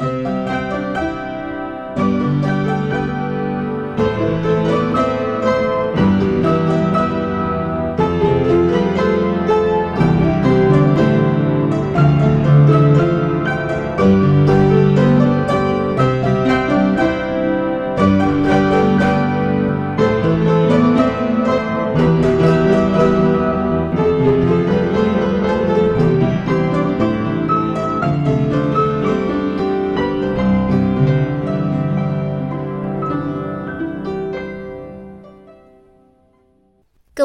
Música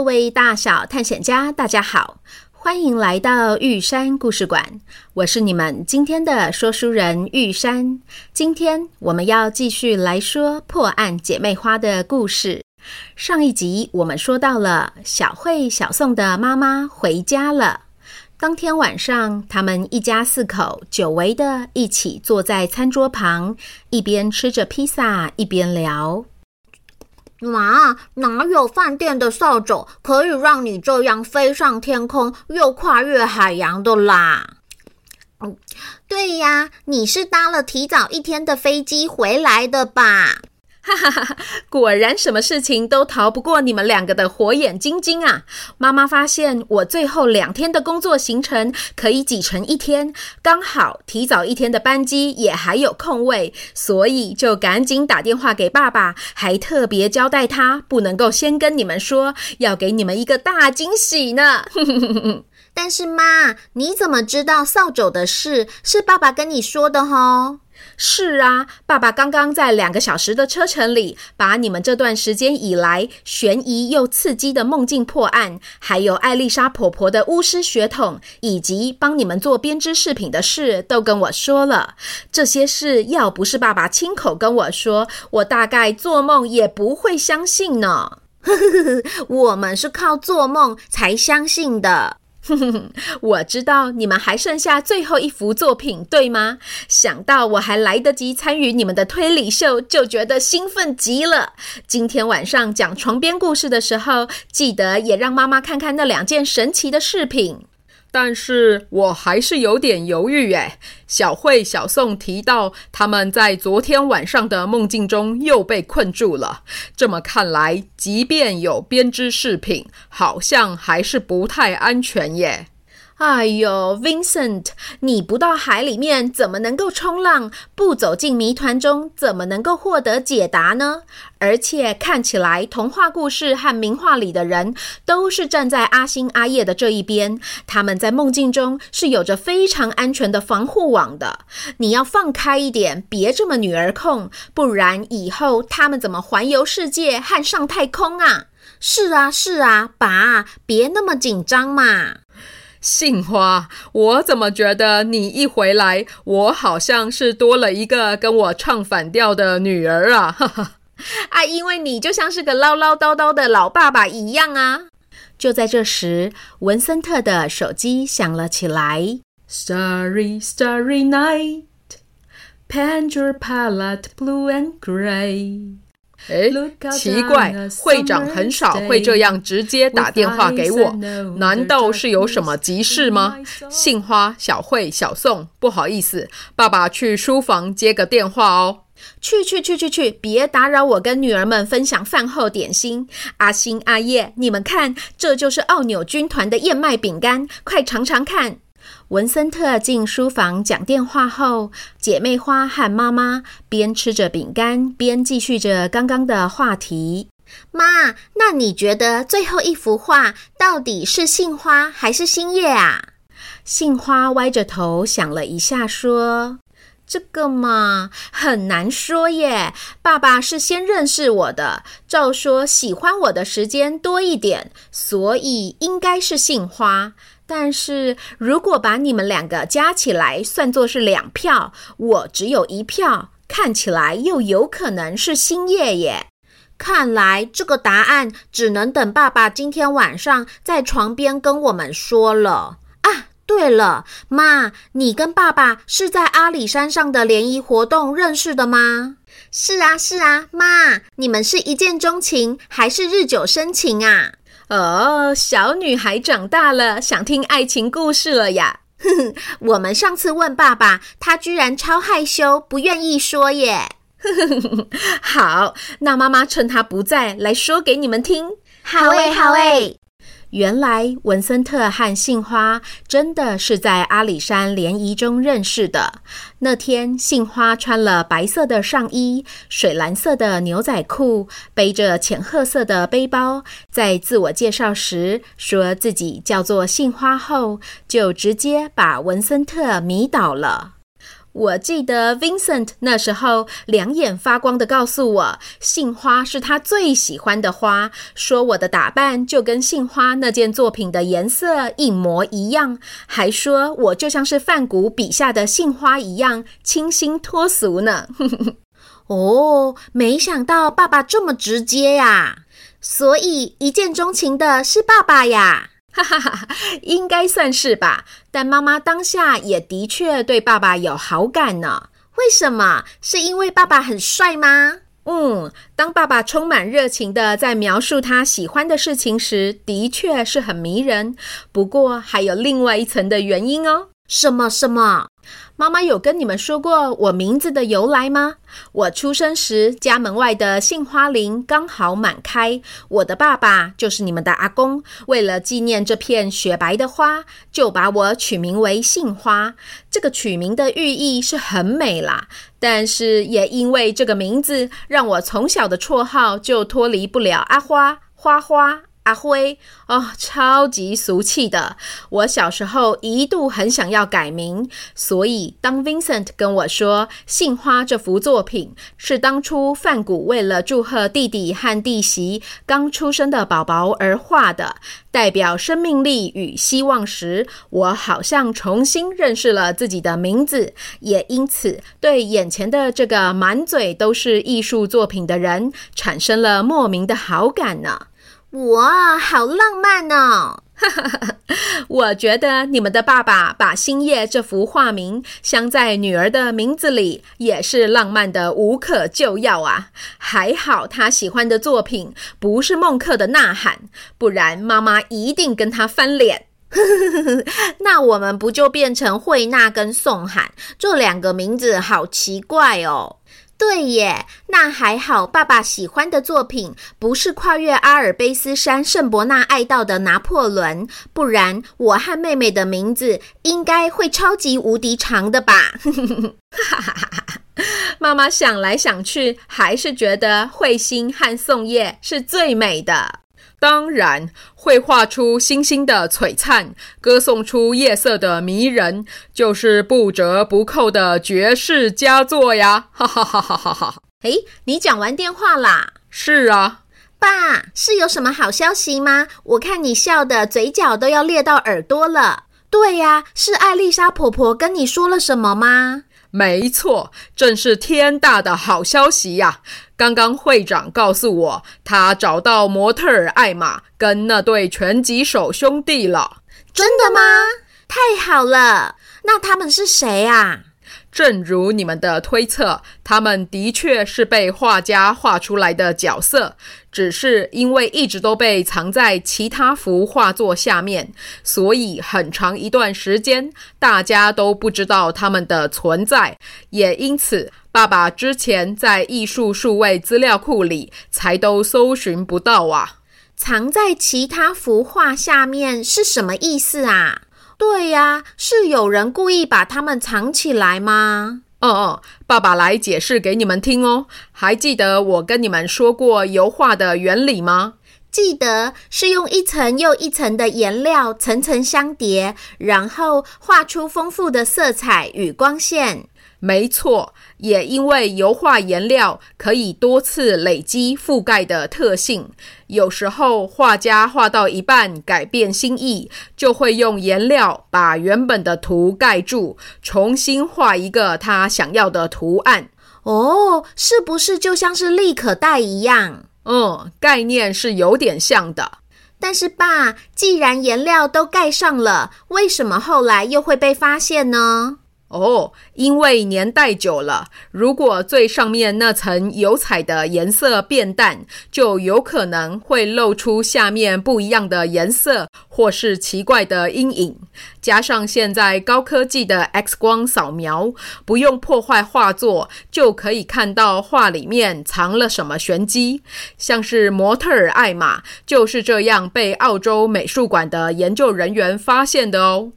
各位大小探险家，大家好，欢迎来到玉山故事馆。我是你们今天的说书人玉山。今天我们要继续来说破案姐妹花的故事。上一集我们说到了小慧、小宋的妈妈回家了。当天晚上，他们一家四口久违的一起坐在餐桌旁，一边吃着披萨，一边聊。妈，哪有饭店的扫帚可以让你这样飞上天空又跨越海洋的啦？对呀，你是搭了提早一天的飞机回来的吧？哈哈哈！果然，什么事情都逃不过你们两个的火眼金睛啊！妈妈发现我最后两天的工作行程可以挤成一天，刚好提早一天的班机也还有空位，所以就赶紧打电话给爸爸，还特别交代他不能够先跟你们说，要给你们一个大惊喜呢。哼哼哼哼但是妈，你怎么知道扫帚的事是爸爸跟你说的吼？是啊，爸爸刚刚在两个小时的车程里，把你们这段时间以来悬疑又刺激的梦境破案，还有艾丽莎婆婆的巫师血统，以及帮你们做编织饰品的事，都跟我说了。这些事要不是爸爸亲口跟我说，我大概做梦也不会相信呢。呵呵呵，我们是靠做梦才相信的。哼哼哼，我知道你们还剩下最后一幅作品，对吗？想到我还来得及参与你们的推理秀，就觉得兴奋极了。今天晚上讲床边故事的时候，记得也让妈妈看看那两件神奇的饰品。但是我还是有点犹豫耶。小慧、小宋提到他们在昨天晚上的梦境中又被困住了。这么看来，即便有编织饰品，好像还是不太安全耶。哎呦，Vincent，你不到海里面怎么能够冲浪？不走进谜团中怎么能够获得解答呢？而且看起来童话故事和名画里的人都是站在阿星阿叶的这一边，他们在梦境中是有着非常安全的防护网的。你要放开一点，别这么女儿控，不然以后他们怎么环游世界和上太空啊？是啊，是啊，爸，别那么紧张嘛。杏花，我怎么觉得你一回来，我好像是多了一个跟我唱反调的女儿啊！哈哈，啊，因为你就像是个唠唠叨叨的老爸爸一样啊！就在这时，文森特的手机响了起来。Starry, starry night, paint your palette blue and gray. 哎，奇怪，会长很少会这样直接打电话给我，难道是有什么急事吗？杏花、小慧、小宋，不好意思，爸爸去书房接个电话哦。去去去去去，别打扰我跟女儿们分享饭后点心。阿星、阿叶，你们看，这就是奥纽军团的燕麦饼干，快尝尝看。文森特进书房讲电话后，姐妹花和妈妈边吃着饼干边继续着刚刚的话题。妈，那你觉得最后一幅画到底是杏花还是星夜啊？杏花歪着头想了一下，说：“这个嘛，很难说耶。爸爸是先认识我的，照说喜欢我的时间多一点，所以应该是杏花。”但是如果把你们两个加起来算作是两票，我只有一票，看起来又有可能是星夜耶。看来这个答案只能等爸爸今天晚上在床边跟我们说了啊。对了，妈，你跟爸爸是在阿里山上的联谊活动认识的吗？是啊，是啊，妈，你们是一见钟情还是日久生情啊？哦，小女孩长大了，想听爱情故事了呀。哼哼，我们上次问爸爸，他居然超害羞，不愿意说耶。哼哼哼哼好，那妈妈趁他不在来说给你们听。好诶，好诶。原来文森特和杏花真的是在阿里山联谊中认识的。那天，杏花穿了白色的上衣、水蓝色的牛仔裤，背着浅褐色的背包，在自我介绍时说自己叫做杏花后，就直接把文森特迷倒了。我记得 Vincent 那时候两眼发光的告诉我，杏花是他最喜欢的花，说我的打扮就跟杏花那件作品的颜色一模一样，还说我就像是梵谷笔下的杏花一样清新脱俗呢。哦，没想到爸爸这么直接呀！所以一见钟情的是爸爸呀。哈哈哈，应该算是吧。但妈妈当下也的确对爸爸有好感呢。为什么？是因为爸爸很帅吗？嗯，当爸爸充满热情的在描述他喜欢的事情时，的确是很迷人。不过还有另外一层的原因哦。什么什么？妈妈有跟你们说过我名字的由来吗？我出生时，家门外的杏花林刚好满开。我的爸爸就是你们的阿公，为了纪念这片雪白的花，就把我取名为杏花。这个取名的寓意是很美啦，但是也因为这个名字，让我从小的绰号就脱离不了阿花、花花。阿辉哦，超级俗气的。我小时候一度很想要改名，所以当 Vincent 跟我说《杏花》这幅作品是当初范谷为了祝贺弟弟和弟媳刚出生的宝宝而画的，代表生命力与希望时，我好像重新认识了自己的名字，也因此对眼前的这个满嘴都是艺术作品的人产生了莫名的好感呢。哇，好浪漫哦！我觉得你们的爸爸把星夜这幅画名镶在女儿的名字里，也是浪漫的无可救药啊！还好他喜欢的作品不是孟克的《呐喊》，不然妈妈一定跟他翻脸。那我们不就变成慧娜跟宋涵这两个名字？好奇怪哦！对耶，那还好，爸爸喜欢的作品不是跨越阿尔卑斯山圣伯纳爱道的拿破仑，不然我和妹妹的名字应该会超级无敌长的吧？哈哈哈哈！妈妈想来想去，还是觉得慧心和宋叶是最美的。当然，绘画出星星的璀璨，歌颂出夜色的迷人，就是不折不扣的绝世佳作呀！哈哈哈哈哈哈！诶，你讲完电话啦？是啊，爸，是有什么好消息吗？我看你笑的嘴角都要裂到耳朵了。对呀，是艾丽莎婆婆跟你说了什么吗？没错，正是天大的好消息呀！刚刚会长告诉我，他找到模特艾玛跟那对拳击手兄弟了。真的吗？太好了！那他们是谁啊？正如你们的推测，他们的确是被画家画出来的角色，只是因为一直都被藏在其他幅画作下面，所以很长一段时间大家都不知道他们的存在。也因此，爸爸之前在艺术数位资料库里才都搜寻不到啊。藏在其他幅画下面是什么意思啊？对呀，是有人故意把它们藏起来吗？哦哦，爸爸来解释给你们听哦。还记得我跟你们说过油画的原理吗？记得是用一层又一层的颜料层层相叠，然后画出丰富的色彩与光线。没错，也因为油画颜料可以多次累积覆盖的特性，有时候画家画到一半改变心意，就会用颜料把原本的图盖住，重新画一个他想要的图案。哦，是不是就像是立可带一样？嗯，概念是有点像的。但是爸，既然颜料都盖上了，为什么后来又会被发现呢？哦，因为年代久了，如果最上面那层油彩的颜色变淡，就有可能会露出下面不一样的颜色，或是奇怪的阴影。加上现在高科技的 X 光扫描，不用破坏画作，就可以看到画里面藏了什么玄机。像是模特儿艾玛，就是这样被澳洲美术馆的研究人员发现的哦。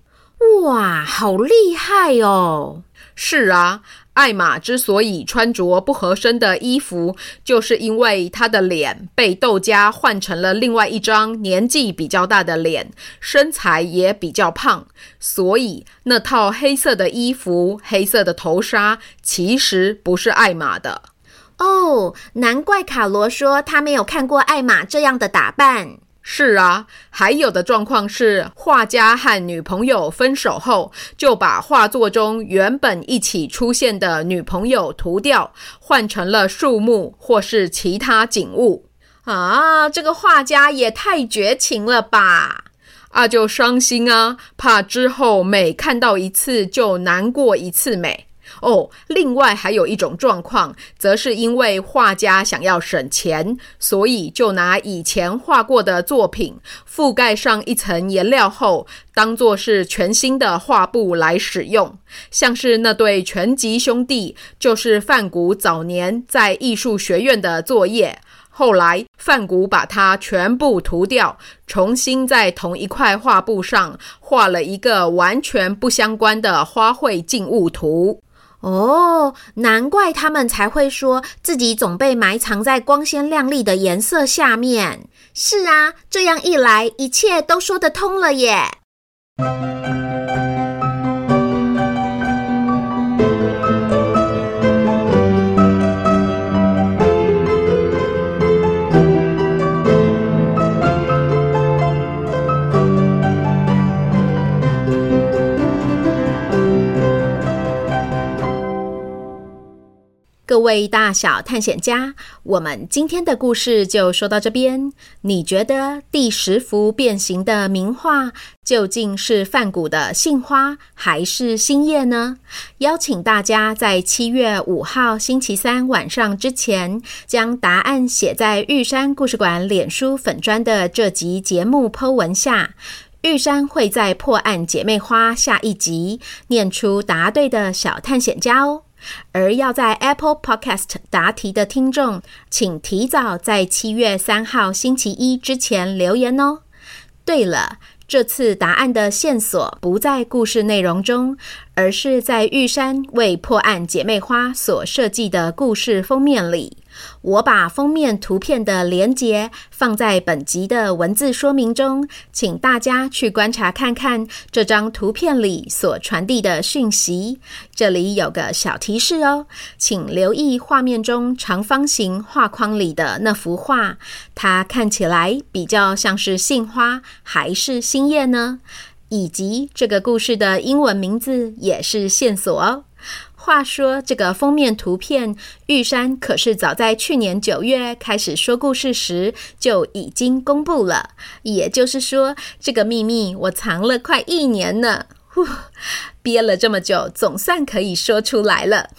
哇，好厉害哦！是啊，艾玛之所以穿着不合身的衣服，就是因为她的脸被豆家换成了另外一张年纪比较大的脸，身材也比较胖，所以那套黑色的衣服、黑色的头纱其实不是艾玛的。哦，难怪卡罗说他没有看过艾玛这样的打扮。是啊，还有的状况是，画家和女朋友分手后，就把画作中原本一起出现的女朋友涂掉，换成了树木或是其他景物。啊，这个画家也太绝情了吧！啊，就伤心啊，怕之后每看到一次就难过一次美。哦，另外还有一种状况，则是因为画家想要省钱，所以就拿以前画过的作品覆盖上一层颜料后，当作是全新的画布来使用。像是那对全集兄弟，就是范谷早年在艺术学院的作业，后来范谷把它全部涂掉，重新在同一块画布上画了一个完全不相关的花卉静物图。哦，难怪他们才会说自己总被埋藏在光鲜亮丽的颜色下面。是啊，这样一来，一切都说得通了耶。位大小探险家，我们今天的故事就说到这边。你觉得第十幅变形的名画究竟是梵谷的《杏花》还是《星夜》呢？邀请大家在七月五号星期三晚上之前，将答案写在玉山故事馆脸书粉砖的这集节目 po 文下。玉山会在破案姐妹花下一集念出答对的小探险家哦。而要在 Apple Podcast 答题的听众，请提早在七月三号星期一之前留言哦。对了，这次答案的线索不在故事内容中，而是在玉山为破案姐妹花所设计的故事封面里。我把封面图片的连接放在本集的文字说明中，请大家去观察看看这张图片里所传递的讯息。这里有个小提示哦，请留意画面中长方形画框里的那幅画，它看起来比较像是杏花还是星夜呢？以及这个故事的英文名字也是线索哦。话说，这个封面图片，玉山可是早在去年九月开始说故事时就已经公布了。也就是说，这个秘密我藏了快一年呢。呼，憋了这么久，总算可以说出来了。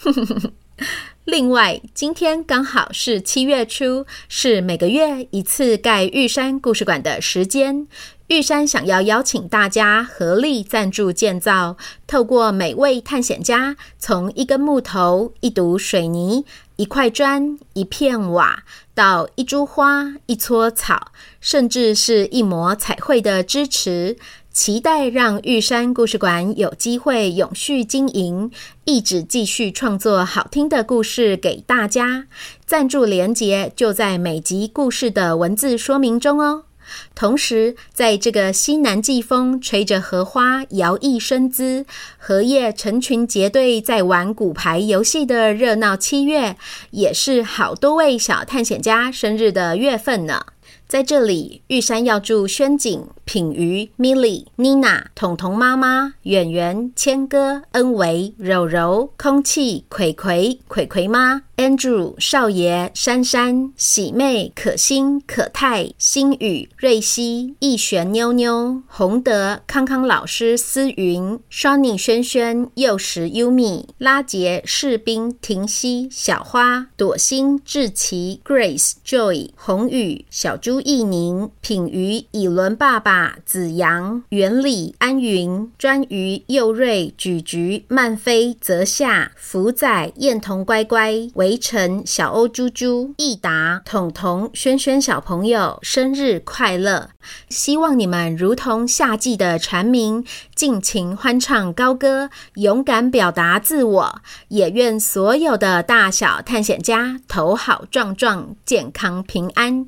另外，今天刚好是七月初，是每个月一次盖玉山故事馆的时间。玉山想要邀请大家合力赞助建造，透过每位探险家从一根木头、一堵水泥、一块砖、一片瓦，到一株花、一撮草，甚至是一抹彩绘的支持，期待让玉山故事馆有机会永续经营，一直继续创作好听的故事给大家。赞助连结就在每集故事的文字说明中哦。同时，在这个西南季风吹着荷花摇曳生姿，荷叶成群结队在玩骨牌游戏的热闹七月，也是好多位小探险家生日的月份呢。在这里，玉山要祝轩景、品瑜、Milly、Nina、彤彤妈妈、远圆、谦哥、恩维、柔柔、空气、葵葵、葵葵妈。Andrew 少爷、珊珊、喜妹、可心、可泰、心宇、瑞希、逸璇、妞妞、洪德、康康老师、思云、Shani、轩轩、幼时、Yumi、拉杰、士兵、婷熙、小花、朵心、志奇、Grace、Joy、红宇、小猪、艺宁、品瑜、以伦爸爸、子阳、原理、安云、专鱼、佑瑞、举菊、曼飞、泽夏、福仔、燕童乖乖、围城、小欧、猪猪、益达、彤彤、轩轩小朋友生日快乐！希望你们如同夏季的蝉鸣，尽情欢唱高歌，勇敢表达自我。也愿所有的大小探险家头好壮壮，健康平安。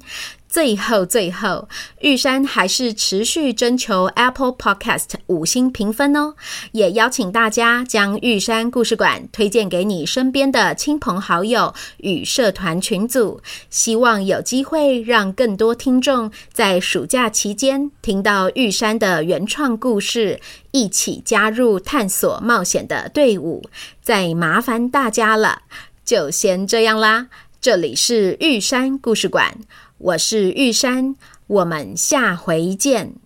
最后，最后，玉山还是持续征求 Apple Podcast 五星评分哦，也邀请大家将玉山故事馆推荐给你身边的亲朋好友与社团群组，希望有机会让更多听众在暑假期间听到玉山的原创故事，一起加入探索冒险的队伍。再麻烦大家了，就先这样啦。这里是玉山故事馆。我是玉山，我们下回见。